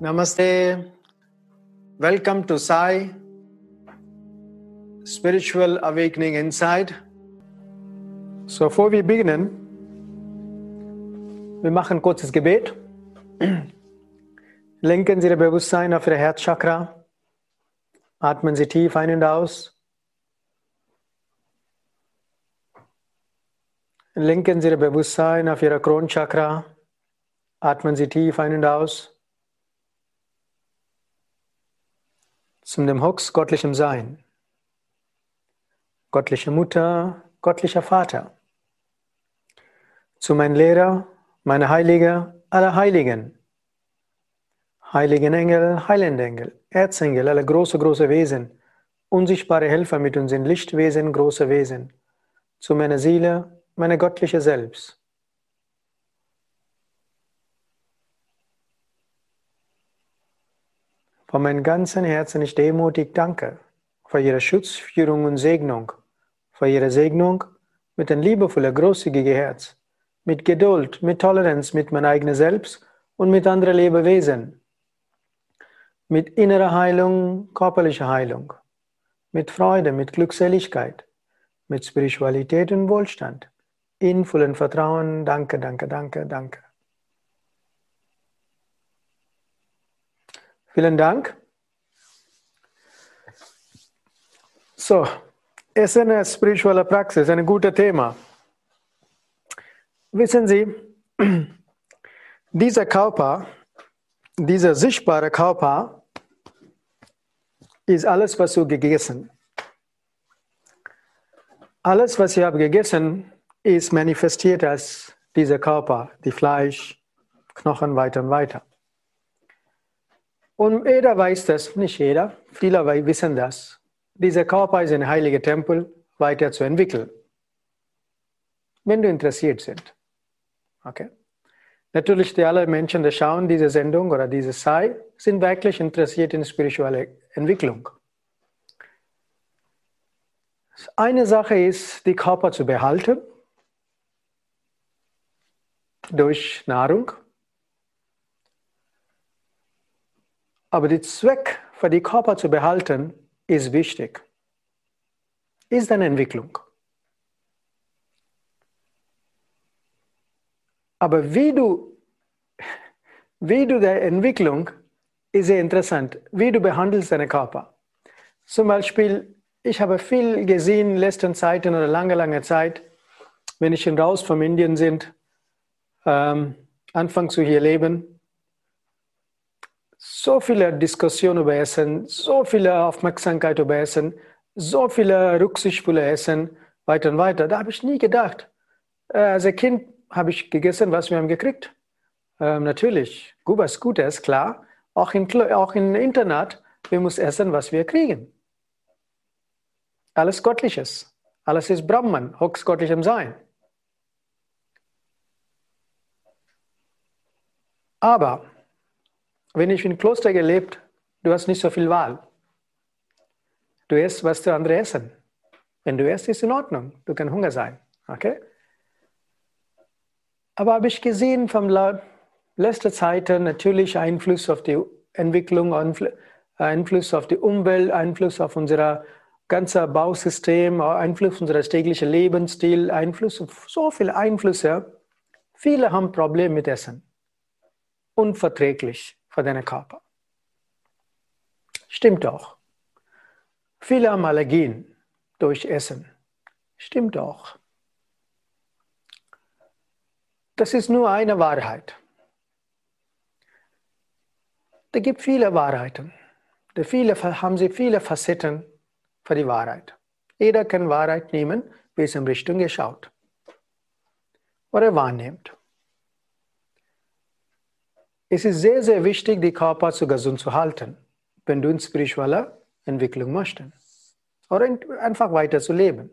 Namaste. Welcome to Sai Spiritual Awakening Inside. So, bevor wir beginnen, wir machen ein kurzes Gebet. Lenken Sie Ihr Bewusstsein auf Ihr Herzchakra. Atmen Sie tief ein und aus. Lenken Sie Ihr Bewusstsein auf Ihr Kronchakra. Atmen Sie tief ein und aus. Zum dem Hux göttlichem Sein. Göttliche Mutter, göttlicher Vater. Zu meinem Lehrer, meine Heilige, aller Heiligen. Heiligen Engel, Heilende Engel, Erzengel, alle große, große Wesen, unsichtbare Helfer mit uns in Lichtwesen, große Wesen. Zu meiner Seele, meine göttliche Selbst. Von meinem ganzen Herzen ich demutig danke für Ihre Schutz, Führung und Segnung, für Ihre Segnung mit ein liebevoller, großzügiger Herz, mit Geduld, mit Toleranz mit meinem eigenen Selbst und mit anderen Lebewesen, mit innerer Heilung, körperlicher Heilung, mit Freude, mit Glückseligkeit, mit Spiritualität und Wohlstand, in vollem Vertrauen. Danke, danke, danke, danke. Vielen Dank. So, es ist eine spirituelle Praxis, ein gutes Thema. Wissen Sie, dieser Körper, dieser sichtbare Körper, ist alles, was du gegessen. Alles, was ich habe gegessen, ist manifestiert als dieser Körper, die Fleisch, Knochen weiter und weiter. Und jeder weiß das, nicht jeder, viele wissen das. Dieser Körper ist ein heiliger Tempel weiterzuentwickeln. Wenn du interessiert sind. Okay? Natürlich, die alle Menschen, die schauen diese Sendung oder diese Sai, sind wirklich interessiert in spirituelle Entwicklung. Eine Sache ist, die Körper zu behalten durch Nahrung. Aber der Zweck für die Körper zu behalten ist wichtig. Ist eine Entwicklung. Aber wie du, wie du der Entwicklung ist sehr interessant, wie du behandelst deinen Körper. Zum Beispiel, ich habe viel gesehen in letzten Zeiten oder lange, lange Zeit, wenn ich raus von Indien sind, ähm, anfangen zu hier leben, so viele Diskussionen über Essen, so viele Aufmerksamkeit über Essen, so viele rücksichtsvolle Essen, weiter und weiter. Da habe ich nie gedacht. Äh, als Kind habe ich gegessen, was wir haben gekriegt. Ähm, natürlich, was Gutes, klar. Auch im, auch im Internat, wir müssen essen, was wir kriegen. Alles Göttliches. Alles ist Brahman, höchstgöttlichem Sein. Aber wenn ich in Kloster gelebt, du hast nicht so viel Wahl. Du isst, was die anderen essen. Wenn du isst, ist in Ordnung. Du kannst Hunger sein. Okay? Aber habe ich gesehen vom letzten Zeiten natürlich Einfluss auf die Entwicklung, Einfluss auf die Umwelt, Einfluss auf unser ganzes Bausystem, Einfluss auf unser täglicher Lebensstil, Einfluss auf so viele Einflüsse. Viele haben Probleme mit Essen. Unverträglich für deinen Körper. Stimmt auch. Viele haben Allergien durch Essen. Stimmt auch. Das ist nur eine Wahrheit. Da gibt viele Wahrheiten. Da viele, haben sie viele Facetten für die Wahrheit. Jeder kann Wahrheit nehmen, wie es in Richtung geschaut oder wahrnimmt. Es ist sehr, sehr wichtig, die Körper zu gesund zu halten, wenn du in spiritueller Entwicklung möchtest. Oder einfach weiter zu leben.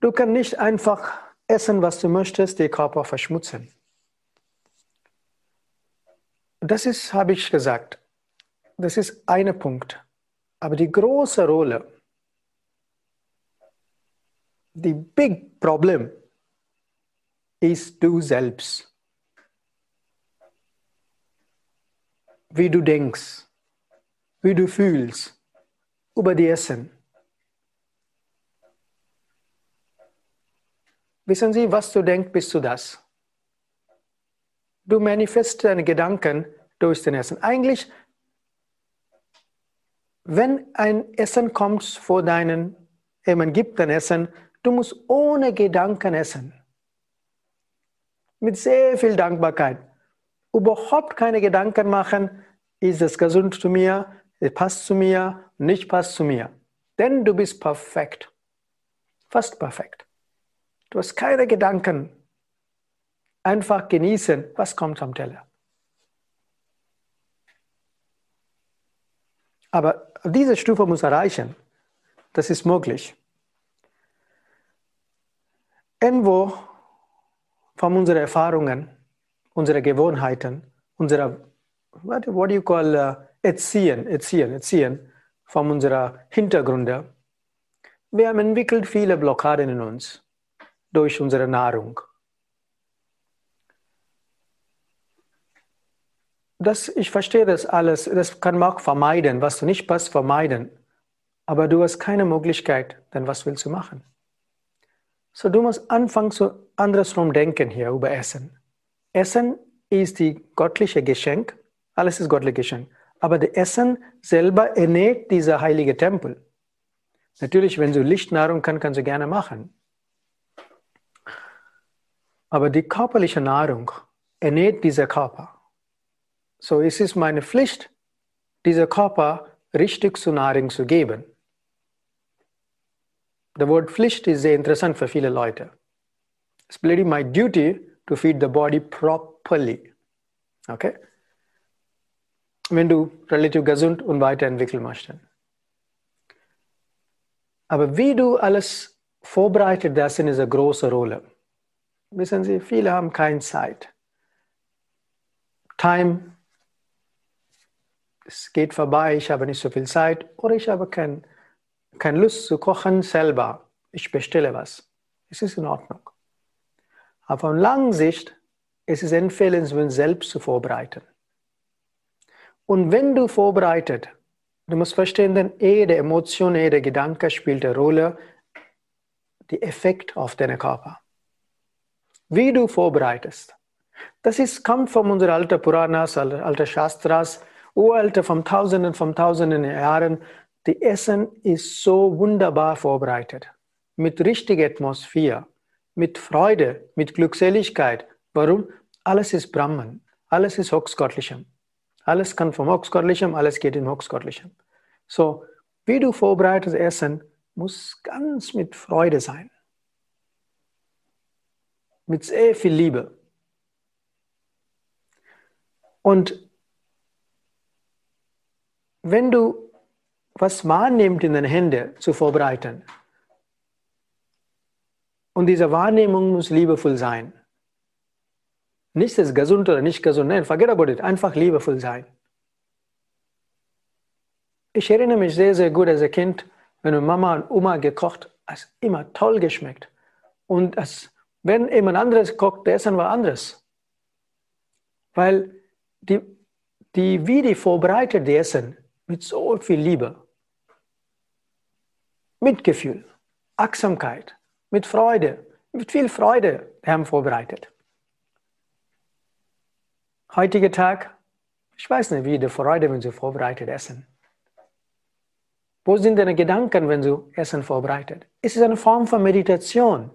Du kannst nicht einfach essen, was du möchtest, den Körper verschmutzen. Das ist, habe ich gesagt, das ist ein Punkt. Aber die große Rolle, die big Problem ist du selbst. Wie du denkst, wie du fühlst über die Essen. Wissen Sie, was du denkst, bist du das. Du manifestierst deine Gedanken durch den Essen. Eigentlich, wenn ein Essen kommt vor deinen, man gibt ein Essen, du musst ohne Gedanken essen. Mit sehr viel Dankbarkeit. Überhaupt keine Gedanken machen, ist es gesund zu mir, passt zu mir, nicht passt zu mir. Denn du bist perfekt. Fast perfekt. Du hast keine Gedanken. Einfach genießen, was kommt am Teller. Aber diese Stufe muss erreichen. Das ist möglich. Irgendwo von unseren Erfahrungen, unseren Gewohnheiten, unserer, what, what do you call, uh, Erziehen, Erziehen, Erziehen, von unserer Hintergründe. Wir haben entwickelt viele Blockaden in uns durch unsere Nahrung. Das, ich verstehe das alles, das kann man auch vermeiden, was du nicht passt, vermeiden. Aber du hast keine Möglichkeit, dann was willst du machen? So, du musst anfangen zu andersrum denken hier über Essen. Essen ist die göttliche Geschenk, alles ist göttliche Geschenk. Aber das Essen selber ernährt dieser heilige Tempel. Natürlich, wenn du Lichtnahrung kannst, kannst du gerne machen. Aber die körperliche Nahrung ernährt dieser Körper. So es ist meine Pflicht, dieser Körper richtig zu Nahrung zu geben. Das Wort Pflicht ist sehr interessant für viele Leute. It's really my duty to feed the body properly. Okay? Wenn du relativ gesund und weiterentwickeln möchtest. Aber wie du alles vorbereitet, das ist eine große Rolle. Wissen Sie, viele haben keine Zeit. Time, es geht vorbei, ich habe nicht so viel Zeit oder ich habe keine kein Lust zu kochen selber. Ich bestelle was. Es ist in Ordnung. Aber von langer Sicht ist es empfehlenswert, selbst zu vorbereiten. Und wenn du vorbereitet, du musst verstehen, denn jede Emotion, jeder Gedanke spielt eine Rolle, die Effekt auf deinen Körper wie du vorbereitest. Das ist, kommt von unseren alten Puranas, alten Shastras, uralte, von Tausenden, von Tausenden Jahren. Die Essen ist so wunderbar vorbereitet. Mit richtiger Atmosphäre, mit Freude, mit Glückseligkeit. Warum? Alles ist Brahman. Alles ist Hochsgottlichem. Alles kann vom Hochsgottlichem, alles geht im Hochsgottlichem. So, wie du vorbereitest Essen, muss ganz mit Freude sein mit sehr viel Liebe. Und wenn du was wahrnimmst in deine Hände zu vorbereiten, und diese Wahrnehmung muss liebevoll sein. Nicht ist gesund oder nicht gesund, nein, forget about it, einfach liebevoll sein. Ich erinnere mich sehr, sehr gut als Kind, wenn Mama und Oma gekocht, es immer toll geschmeckt. Und es wenn jemand anderes kocht, Essen war anders. Weil die, die, wie die vorbereitet die Essen mit so viel Liebe, Mitgefühl, Achtsamkeit, mit Freude, mit viel Freude haben vorbereitet. Heutiger Tag, ich weiß nicht, wie die Freude, wenn sie vorbereitet essen. Wo sind deine Gedanken, wenn du Essen vorbereitet? Es ist eine Form von Meditation.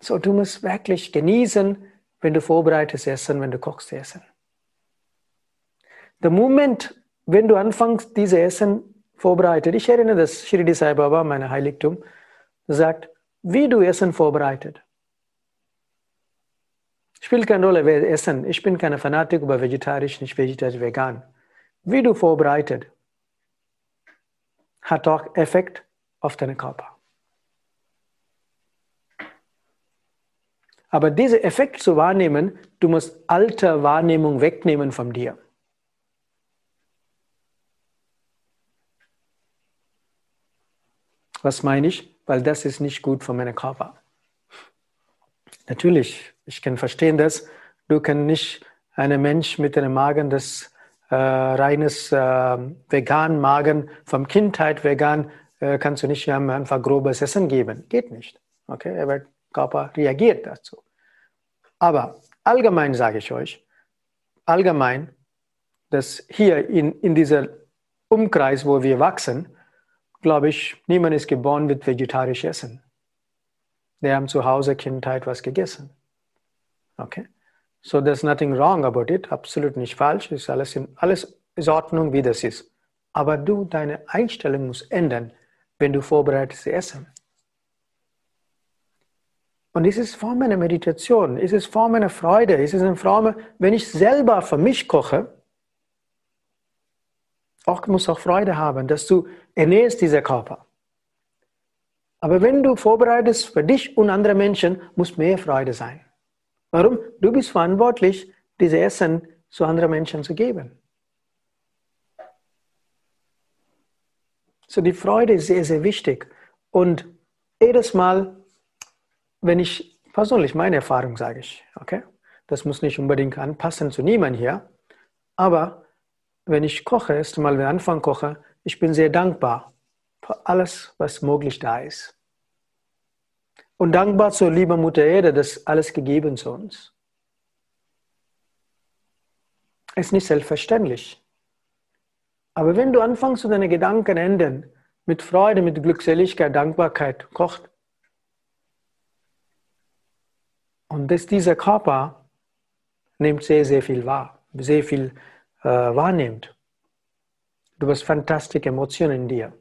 So, du musst wirklich genießen, wenn du vorbereitest Essen, wenn du kochst Essen. Der Moment, wenn du anfängst, diese Essen vorbereitet, ich erinnere das Shirdi Sai Baba, mein Heiligtum, sagt, wie du Essen vorbereitet. Spielt keine Rolle, wer essen. Ich bin keine Fanatik über vegetarisch, nicht vegetarisch, vegan. Wie du vorbereitet, hat auch Effekt auf deinen Körper. Aber diesen Effekt zu wahrnehmen, du musst alte Wahrnehmung wegnehmen von dir. Was meine ich? Weil das ist nicht gut für meinen Körper. Natürlich, ich kann verstehen das. Du kannst nicht einen Mensch mit einem Magen, das äh, reines äh, vegan Magen, vom Kindheit vegan, äh, kannst du nicht einfach grobes Essen geben. Geht nicht. Okay, er wird Körper reagiert dazu. Aber allgemein sage ich euch, allgemein, dass hier in, in dieser Umkreis, wo wir wachsen, glaube ich, niemand ist geboren mit vegetarisch essen. Die haben zu Hause Kindheit was gegessen. Okay? So there's nothing wrong about it, absolut nicht falsch, ist alles in alles ist Ordnung, wie das ist. Aber du, deine Einstellung muss ändern, wenn du vorbereitest essen. Und es ist Form einer Meditation, es ist Form einer Freude, es ist eine Form, wenn ich selber für mich koche, auch muss auch Freude haben, dass du ernährst dieser Körper. Aber wenn du vorbereitest für dich und andere Menschen, muss mehr Freude sein. Warum? Du bist verantwortlich, diese Essen zu anderen Menschen zu geben. So die Freude ist sehr, sehr wichtig. Und jedes Mal, wenn ich persönlich meine Erfahrung sage ich, okay, das muss nicht unbedingt anpassen zu niemandem hier, aber wenn ich koche, erst einmal, wenn ich anfange koche, ich bin sehr dankbar für alles, was möglich da ist. Und dankbar zur lieben Mutter Erde, dass alles gegeben zu uns. Ist nicht selbstverständlich. Aber wenn du anfängst, deine Gedanken ändern, mit Freude, mit Glückseligkeit, Dankbarkeit kocht, und dass dieser Körper nimmt sehr, sehr viel wahr, sehr viel äh, wahrnimmt. Du hast fantastische Emotionen in dir.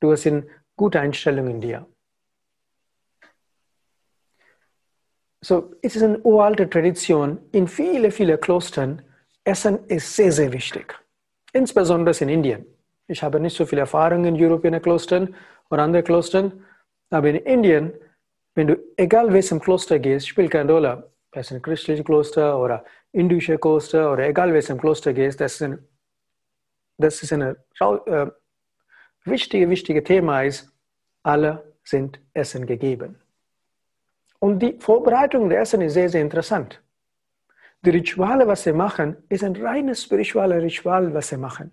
Du hast eine gute Einstellung in dir. So, es ist eine uralte Tradition. In vielen, vielen Klostern, Essen ist sehr, sehr wichtig. Insbesondere in Indien. Ich habe nicht so viel Erfahrung in europäischen Klostern oder anderen Klostern, aber in Indien, wenn du, egal welchem Kloster gehst, spielt keine Rolle, es ist ein christliches Kloster oder indische Kloster oder egal welchem Kloster gehst, das ist ein, das ist ein äh, wichtige, wichtige Thema ist, alle sind Essen gegeben. Und die Vorbereitung der Essen ist sehr, sehr interessant. Die Rituale, was sie machen, ist ein reines spirituelles Ritual, was sie machen.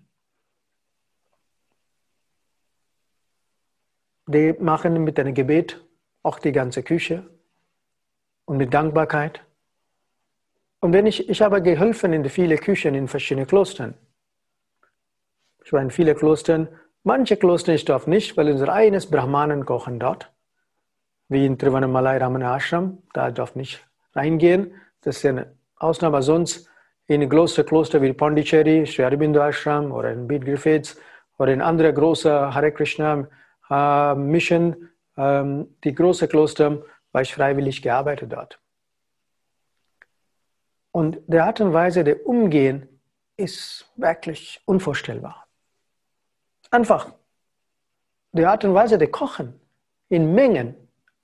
Die machen mit einem Gebet auch die ganze Küche und mit Dankbarkeit. Und wenn ich, ich habe geholfen in viele Küchen in verschiedenen Klostern. Ich war in vielen Klostern. Manche Kloster ich darf nicht, weil unser eigenes Brahmanen kochen dort wie in Trivannamalai Ramana Ashram, da darf nicht reingehen. Das ist eine Ausnahme. Sonst in Kloster, Kloster wie Pondicherry, Sri Aurobindo Ashram oder in Beat Griffiths oder in andere große Hare Krishna äh, Mission, ähm, die große Kloster, war ich freiwillig gearbeitet dort. Und die Art und Weise der Umgehen ist wirklich unvorstellbar. Einfach. Die Art und Weise der Kochen in Mengen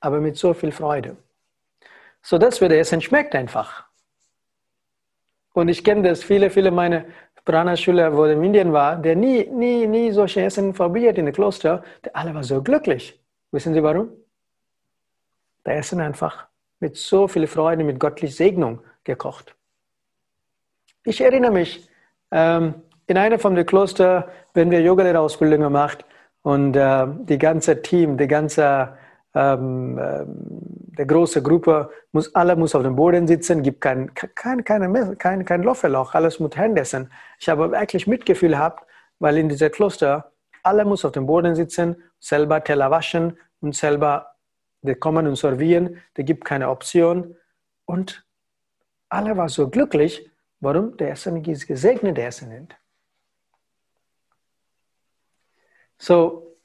aber mit so viel Freude. So das würde Essen schmeckt einfach. Und ich kenne das, viele, viele meiner Prana-Schüler, wo in Indien war, der nie, nie, nie solche Essen probiert in den Kloster, der alle war so glücklich. Wissen Sie warum? Der Essen einfach mit so viel Freude, mit göttlicher Segnung gekocht. Ich erinnere mich, ähm, in einem von den Kloster, wenn wir Yogalehrerausbildung gemacht und äh, die ganze Team, die ganze ähm, ähm, der große Gruppe muss, alle muss auf dem Boden sitzen, gibt kein, kein, keine, kein, kein Löffelloch, alles mit Händen essen. Ich habe wirklich Mitgefühl gehabt, weil in dieser Kloster alle muss auf dem Boden sitzen, selber Teller waschen und selber kommen und servieren, da gibt keine Option. Und alle waren so glücklich, warum der Essen ist gesegnet, der Essen nennt. So,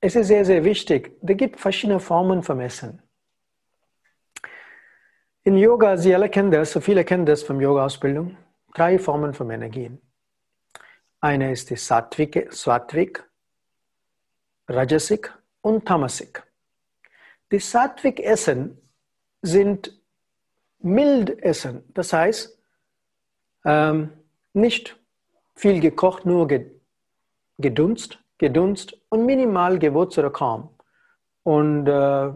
es ist sehr, sehr wichtig. Es gibt verschiedene Formen vom Essen. In Yoga, Sie alle kennen das, so viele kennen das von Yoga-Ausbildung, drei Formen von Energien. Eine ist die Sattwik, Sattwik Rajasik und Tamasik. Die Sattwik-Essen sind mild Essen, das heißt ähm, nicht viel gekocht, nur gedunst, gedunst und minimal gewürzt kaum. Und äh,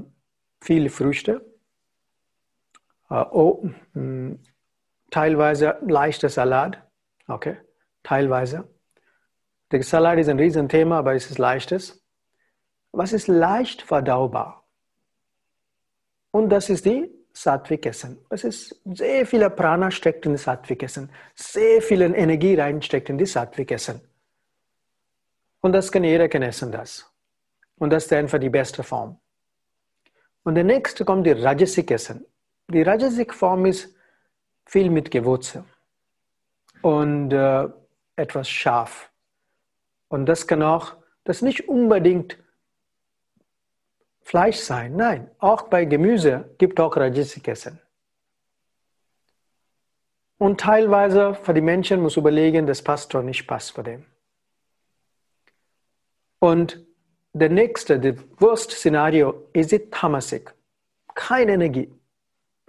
viele Früchte. Äh, oh, mh, hm, teilweise leichter Salat. Okay, teilweise. Der Salat ist ein Riesenthema, aber es ist leichtes. Was ist leicht verdaubar? Und das ist die Sattwik-Essen. Es ist sehr viel Prana steckt in das Sattwik-Essen. Sehr viel Energie reinsteckt in die Sattwik-Essen. Und das kann jeder kann essen das. Und das ist einfach die beste Form. Und der nächste kommt die Rajasik-Essen. Die Rajasik-Form ist viel mit Gewürze und äh, etwas scharf. Und das kann auch, das nicht unbedingt Fleisch sein. Nein, auch bei Gemüse gibt auch Rajasik Essen. Und teilweise für die Menschen muss überlegen, das passt oder nicht passt für den. Und der nächste, das worst Szenario ist die Tamasik. Keine Energie.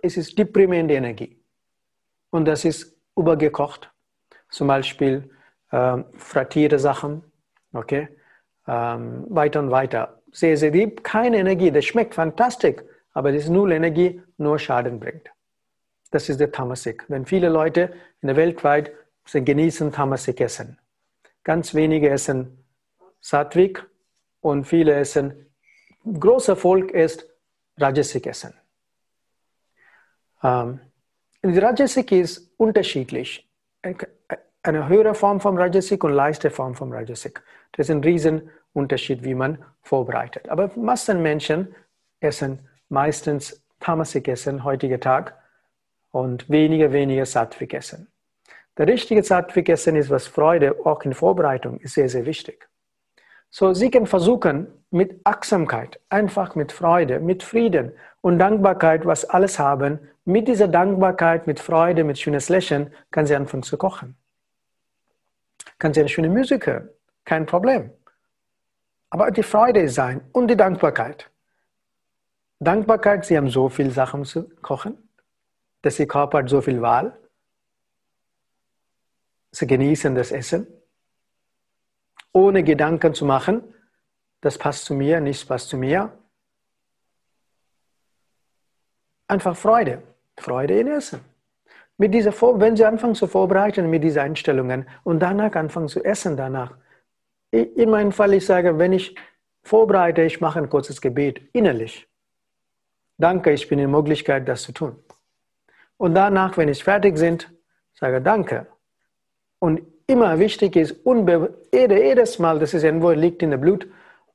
Es ist deprimierende Energie. Und das ist übergekocht. Zum Beispiel ähm, frattierte Sachen, okay, ähm, weiter und weiter. Sehr, sehr lieb, keine Energie. Das schmeckt fantastisch, aber das ist null Energie, nur Schaden bringt. Das ist der Tamasik. Wenn viele Leute in der Welt weit genießen Tamasik essen. Ganz wenige essen Sattwik und viele essen, großer Volk ist Rajasik essen. Ähm, Rajasik ist unterschiedlich eine höhere Form vom Rajasik und leichte Form vom Rajasik. Das ist ein Riesenunterschied, wie man vorbereitet. Aber Massenmenschen essen meistens Tamasik essen, heutiger Tag, und weniger, weniger Sattvik essen. Der richtige Sattvik essen ist, was Freude, auch in Vorbereitung, ist sehr, sehr wichtig. So, Sie können versuchen, mit Achtsamkeit, einfach mit Freude, mit Frieden und Dankbarkeit, was alles haben, mit dieser Dankbarkeit, mit Freude, mit schönes Lächeln, kann Sie anfangen zu kochen. Kann Sie eine schöne Musik hören, kein Problem. Aber die Freude sein und die Dankbarkeit. Dankbarkeit, Sie haben so viele Sachen zu kochen, dass Ihr Körper hat so viel Wahl. Sie genießen das Essen, ohne Gedanken zu machen, das passt zu mir, nichts passt zu mir. Einfach Freude, Freude in Essen. Mit dieser wenn Sie anfangen zu vorbereiten mit diesen Einstellungen und danach anfangen zu essen danach. In meinem Fall, ich sage, wenn ich vorbereite, ich mache ein kurzes Gebet innerlich. Danke, ich bin in der Möglichkeit, das zu tun. Und danach, wenn ich fertig bin, sage Danke. Und immer wichtig ist, jedes Mal, das ist irgendwo liegt in der Blut,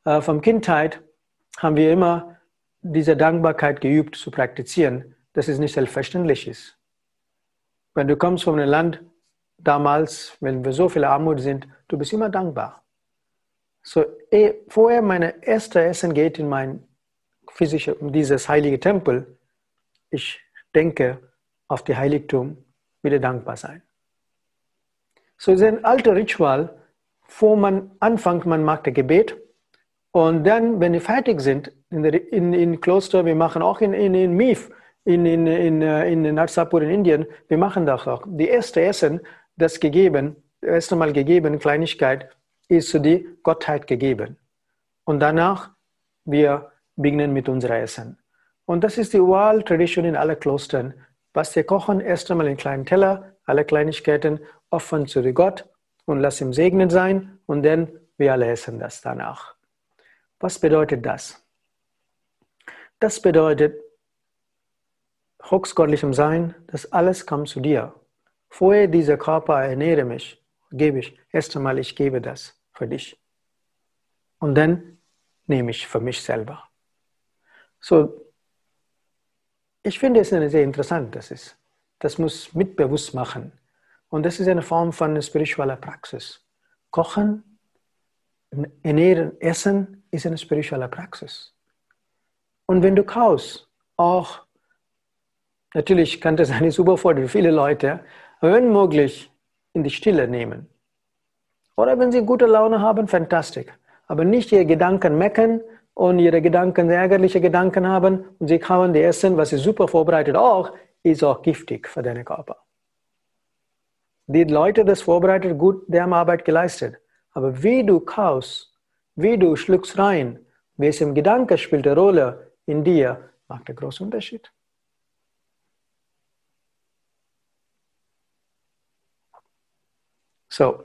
äh, vom Kindheit haben wir immer diese Dankbarkeit geübt zu praktizieren, dass es nicht selbstverständlich ist. Wenn du kommst von einem Land damals, wenn wir so viel Armut sind, du bist immer dankbar. So, eh, vorher meine erste Essen geht in mein physische, dieses heilige Tempel, ich denke auf die Heiligtum, wieder dankbar sein. So ist ein alter Ritual, wo man anfängt, man macht das Gebet und dann, wenn wir fertig sind, in, der, in, in Kloster, wir machen auch in, in, in Mif, in, in, in, äh, in Narsapur in Indien, wir machen das auch. Die erste Essen, das gegeben, das erste Mal gegeben, Kleinigkeit, ist zu die Gottheit gegeben. Und danach, wir beginnen mit unserem Essen. Und das ist die Wahl-Tradition in allen Klostern. Was wir kochen, erst einmal in kleinen Teller, alle Kleinigkeiten, offen zu Gott und lass ihm segnen sein und dann wir alle essen das danach. Was bedeutet das? Das bedeutet, höchstgöttlichem Sein, dass alles kommt zu dir. Vorher dieser Körper ernähre mich, gebe ich. Erst einmal, ich gebe das für dich. Und dann nehme ich für mich selber. So, ich finde es sehr interessant, das ist. Das muss mitbewusst machen. Und das ist eine Form von spiritueller Praxis. Kochen Ernähren, Essen ist eine spirituelle Praxis. Und wenn du kaust, auch, natürlich kann das eine super für viele Leute, aber wenn möglich, in die Stille nehmen. Oder wenn sie gute Laune haben, fantastisch. Aber nicht ihre Gedanken meckern und ihre Gedanken ärgerliche Gedanken haben und sie kauen die Essen, was sie super vorbereitet auch, ist auch giftig für deinen Körper. Die Leute, das vorbereitet, gut, die haben Arbeit geleistet. Aber wie du kaust, Wie du schluckst rein, welchem Gedanke spielt eine Rolle in dir, macht einen großen Unterschied. So,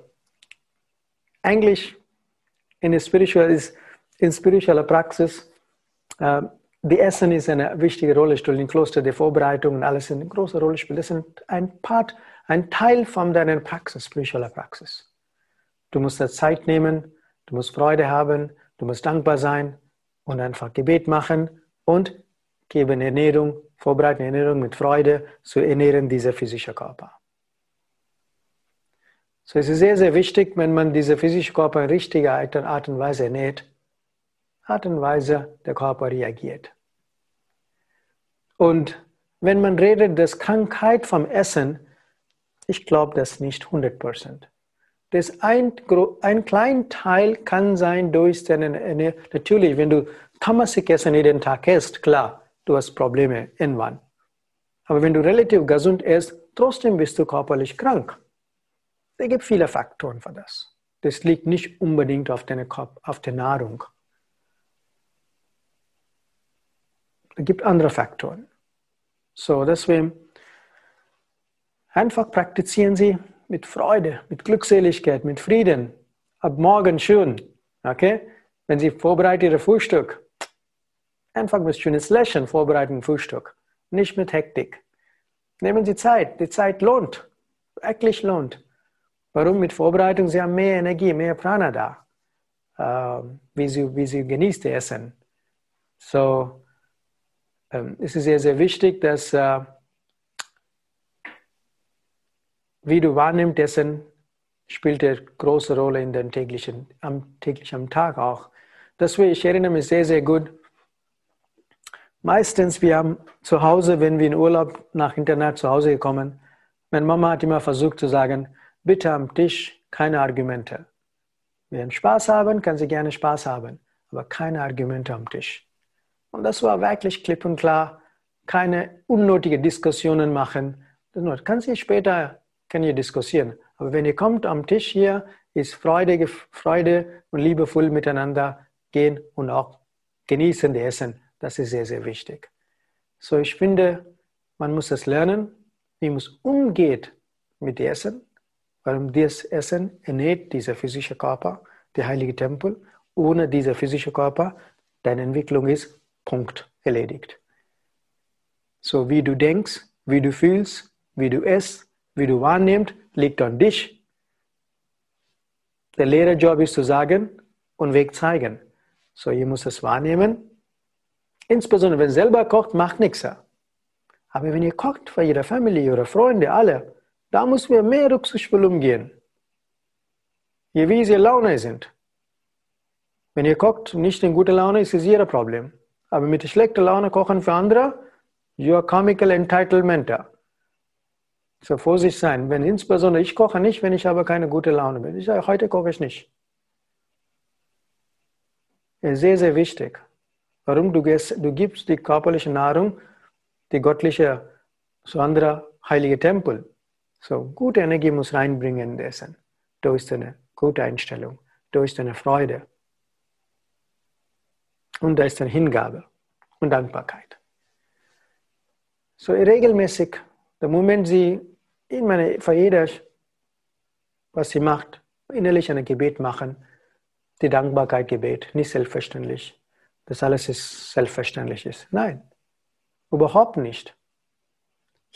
eigentlich in spiritual ist, in spiritueller Praxis, äh, die Essen ist eine wichtige Rolle spielt im Kloster, die Vorbereitung und alles eine große Rolle spielt. Das ist ein Part, ein Teil von deiner Praxis, spiritueller Praxis. Du musst da Zeit nehmen, du musst Freude haben, du musst dankbar sein und einfach Gebet machen und geben Ernährung, vorbereiten Ernährung mit Freude zu ernähren dieser physische Körper. So es ist sehr, sehr wichtig, wenn man diese physische Körper in richtiger Art und Weise ernährt, Art und Weise der Körper reagiert. Und wenn man redet, dass Krankheit vom Essen, ich glaube das nicht 100 Prozent. Das ein, ein kleiner Teil kann sein durch deine. Natürlich, wenn du tamasik Essen jeden Tag isst, klar, du hast Probleme irgendwann. Aber wenn du relativ gesund isst, trotzdem bist du körperlich krank. Es gibt viele Faktoren für das. Das liegt nicht unbedingt auf, deine, auf der Nahrung. Es gibt andere Faktoren. So, deswegen einfach praktizieren Sie mit Freude, mit Glückseligkeit, mit Frieden. Ab morgen schön. Okay? Wenn Sie vorbereiten Ihr Frühstück, einfach mit schönes Lächeln vorbereiten Frühstück. Nicht mit Hektik. Nehmen Sie Zeit. Die Zeit lohnt. Wirklich lohnt. Warum? Mit Vorbereitung, Sie haben mehr Energie, mehr Prana da, äh, wie, Sie, wie Sie genießt Essen. So, ähm, es ist sehr, sehr wichtig, dass äh, wie du wahrnimmst, Essen spielt eine große Rolle in den täglichen, am täglichen Tag auch. Deswegen, ich erinnere mich sehr, sehr gut. Meistens, wir haben zu Hause, wenn wir in Urlaub nach Internat zu Hause gekommen, meine Mama hat immer versucht zu sagen, bitte am Tisch keine Argumente. Wenn Spaß haben, kann sie gerne Spaß haben, aber keine Argumente am Tisch. Und das war wirklich klipp und klar. Keine unnötigen Diskussionen machen. Das kann sie später, kann diskutieren. Aber wenn ihr kommt am Tisch hier, ist Freude, Freude und liebevoll miteinander gehen und auch genießen die Essen. Das ist sehr, sehr wichtig. So, ich finde, man muss es lernen, wie man umgeht mit dem Essen Warum das Essen ernährt dieser physische Körper, der heilige Tempel. Ohne dieser physische Körper, deine Entwicklung ist Punkt erledigt. So wie du denkst, wie du fühlst, wie du isst, wie du wahrnimmst, liegt an dich. Der Lehrerjob ist zu sagen und Weg zeigen. So, ihr müsst es wahrnehmen. Insbesondere wenn ihr selber kocht, macht nichts. Aber wenn ihr kocht für ihre Familie, ihre Freunde, alle, da müssen wir mehr rücksichtsvoll umgehen. Je wie sie Laune sind. Wenn ihr kocht, nicht in guter Laune, ist es ihr Problem. Aber mit schlechter Laune kochen für andere, you are comical entitlement. So vorsichtig sein. Wenn insbesondere ich koche nicht, wenn ich aber keine gute Laune bin. Ich sage, heute koche ich nicht. Ist sehr, sehr wichtig. Warum? Du, gehst, du gibst die körperliche Nahrung, die göttliche, zu anderer heilige Tempel. So, gute Energie muss reinbringen in Essen. Durch deine gute Einstellung, durch deine Freude. Und da ist eine Hingabe und Dankbarkeit. So regelmäßig, der Moment sie, ich meine, für jeder, was sie macht, innerlich ein Gebet machen, die Dankbarkeit Gebet, nicht selbstverständlich, dass alles ist selbstverständlich ist. Nein, überhaupt nicht.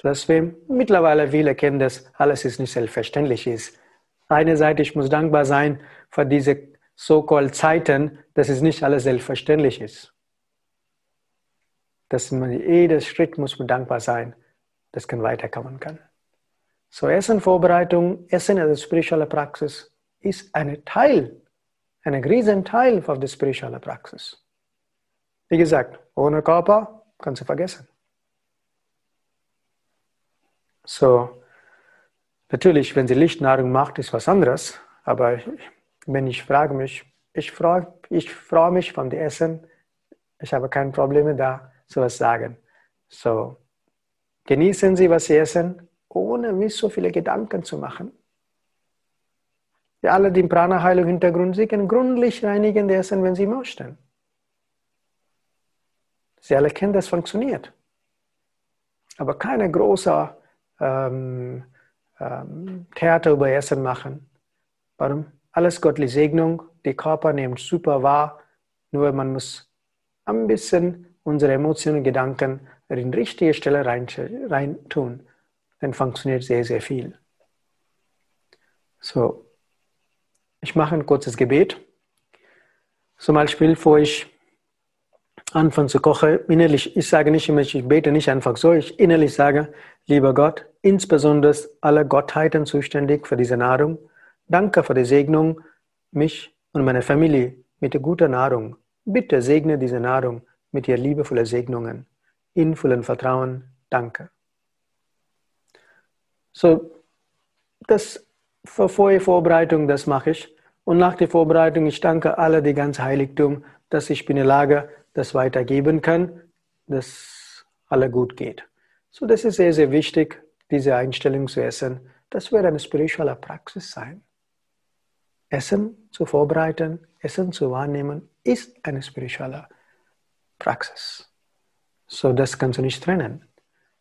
Dass wir mittlerweile viele kennen das, alles ist nicht selbstverständlich ist. Einerseits, ich muss dankbar sein für diese so-called Zeiten, dass es nicht alles selbstverständlich ist. Dass man jeder Schritt muss man dankbar sein, dass man weiterkommen kann. So Essenvorbereitung, Essen als spirituelle Praxis ist ein Teil, ein riesen Teil von der spirituellen Praxis. Wie gesagt, ohne Körper kannst du vergessen. So, natürlich, wenn sie Lichtnahrung macht, ist was anderes. Aber wenn ich frage mich, ich freue ich freu mich von dem Essen, ich habe keine Probleme da, sowas sagen. So, genießen Sie, was Sie essen, ohne mich so viele Gedanken zu machen. Die alle, die im Prana-Heilung Hintergrund sind, können gründlich reinigen Essen, wenn sie möchten. Sie alle kennen, das funktioniert. Aber keine große ähm, ähm, Theater über Essen machen. Warum? Alles göttliche Segnung, die Körper nimmt super wahr, nur man muss ein bisschen unsere Emotionen und Gedanken in die richtige Stelle rein, rein tun. Dann funktioniert sehr, sehr viel. So, ich mache ein kurzes Gebet. Zum Beispiel, bevor ich anfange zu kochen, innerlich, ich sage nicht immer, ich bete nicht einfach so, ich innerlich sage, lieber Gott, insbesondere alle Gottheiten zuständig für diese Nahrung, danke für die Segnung, mich und meine Familie mit der guten Nahrung. Bitte segne diese Nahrung mit ihr liebevollen Segnungen. In vollem Vertrauen, danke. So, das der Vorbereitung, das mache ich. Und nach der Vorbereitung, ich danke alle, die ganze Heiligtum, dass ich in der Lage das weitergeben kann, dass alle gut geht. So, das ist sehr, sehr wichtig, diese Einstellung zu essen. Das wird eine spirituelle Praxis sein. Essen zu vorbereiten, Essen zu wahrnehmen, ist eine spirituelle Praxis. So, das kannst du nicht trennen.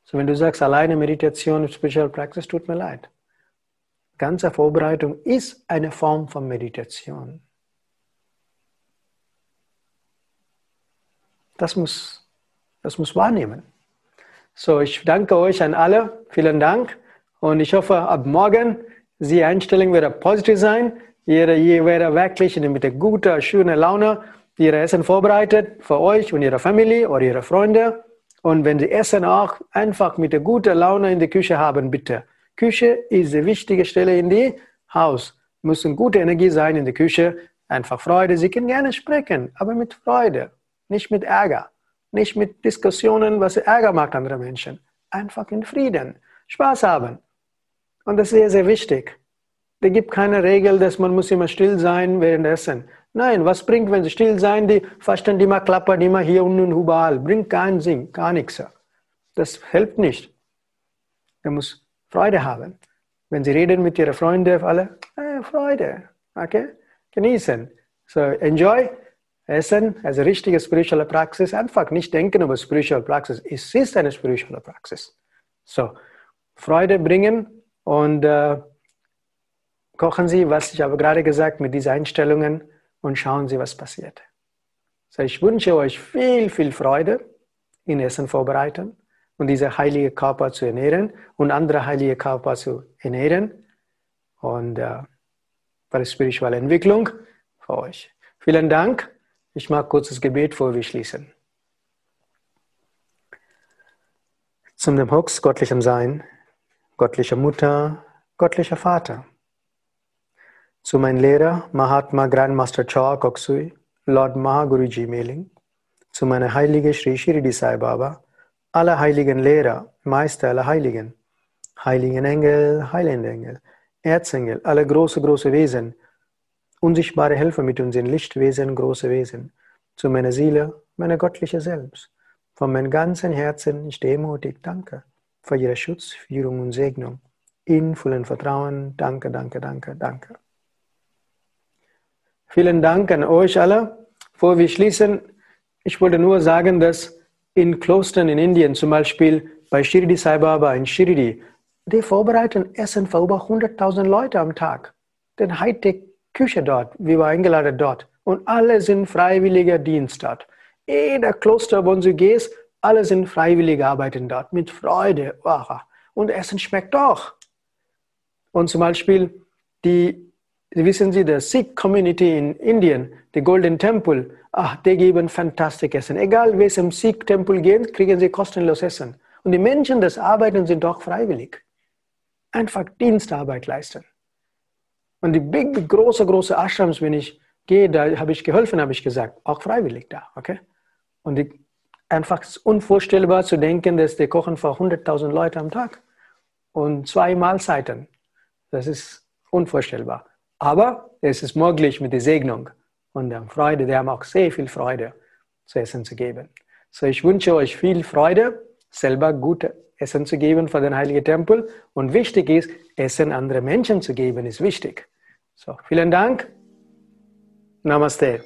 So, wenn du sagst, alleine Meditation und Spiritual Praxis, tut mir leid. Ganze Vorbereitung ist eine Form von Meditation. Das muss, das muss wahrnehmen. So, ich danke euch an alle. Vielen Dank. Und ich hoffe, ab morgen, die Einstellung wird positiv sein. Ihr, ihr werdet wirklich mit einer guten, schönen Laune ihr Essen vorbereitet für euch und ihre Familie oder ihre Freunde. Und wenn sie Essen auch einfach mit der guten Laune in der Küche haben, bitte. Küche ist die wichtige Stelle in die Haus. Muss eine gute Energie sein in der Küche. Einfach Freude. Sie können gerne sprechen, aber mit Freude nicht mit Ärger, nicht mit Diskussionen, was Ärger macht andere Menschen. Einfach in Frieden, Spaß haben. Und das ist sehr, sehr wichtig. Es gibt keine Regel, dass man muss immer still sein währenddessen. Nein, was bringt, wenn sie still sein, die fasten immer klappern, immer hier und überall. Bringt keinen Sinn, gar nichts. Das hilft nicht. Er muss Freude haben. Wenn sie reden mit ihren Freunden, alle, äh, Freude, okay? Genießen. So, enjoy Essen als richtige spirituelle Praxis. Einfach nicht denken über spirituelle Praxis. Es ist eine spirituelle Praxis. So, Freude bringen und äh, kochen Sie, was ich habe gerade gesagt, mit diesen Einstellungen und schauen Sie, was passiert. So, ich wünsche euch viel, viel Freude in Essen vorbereiten und diese heilige Körper zu ernähren und andere heilige Körper zu ernähren und äh, für die spirituelle Entwicklung für euch. Vielen Dank. Ich mag kurzes Gebet, bevor wir schließen. Zum dem Hux göttlichem Sein, göttlicher Mutter, göttlicher Vater. Zu meinem Lehrer Mahatma Grandmaster Choa Koksui, Lord Mahaguruji Meling, zu meiner Heilige Sri Shirdi Sai Baba, alle heiligen Lehrer, Meister aller Heiligen, heiligen Engel, heilende Engel, Erzengel, alle große, große Wesen, unsichtbare Helfer mit uns in Lichtwesen, große Wesen, zu meiner Seele, meiner göttliche Selbst. Von meinem ganzen Herzen ich demutig danke für Ihre Schutz, Führung und Segnung. In vollem Vertrauen, danke, danke, danke, danke. Vielen Dank an euch alle. Bevor wir schließen, ich wollte nur sagen, dass in Klostern in Indien, zum Beispiel bei Shirdi Sai Baba in Shirdi, die vorbereiten Essen für über 100.000 Leute am Tag. Den Hightech Küche dort, wir waren eingeladen dort. Und alle sind freiwilliger Dienst dort. Jeder Kloster, wo du gehst, alle sind freiwillig arbeiten dort, mit Freude. Und Essen schmeckt doch. Und zum Beispiel die, wissen Sie, die Sikh Community in Indien, die Golden Temple, ach, die geben fantastisches Essen. Egal, welchem Sikh Tempel gehen, kriegen sie kostenlos Essen. Und die Menschen, das arbeiten, sind doch freiwillig. Einfach Dienstarbeit leisten. Und die big, große, große Ashrams, wenn ich gehe, da habe ich geholfen, habe ich gesagt, auch freiwillig da, okay? Und die, einfach unvorstellbar zu denken, dass die kochen für 100.000 Leute am Tag und zwei Mahlzeiten. Das ist unvorstellbar. Aber es ist möglich mit der Segnung und der Freude. Die haben auch sehr viel Freude zu essen zu geben. So, ich wünsche euch viel Freude, selber gute Essen zu geben für den Heiligen Tempel. Und wichtig ist, Essen andere Menschen zu geben, ist wichtig. So, vielen Dank. Namaste.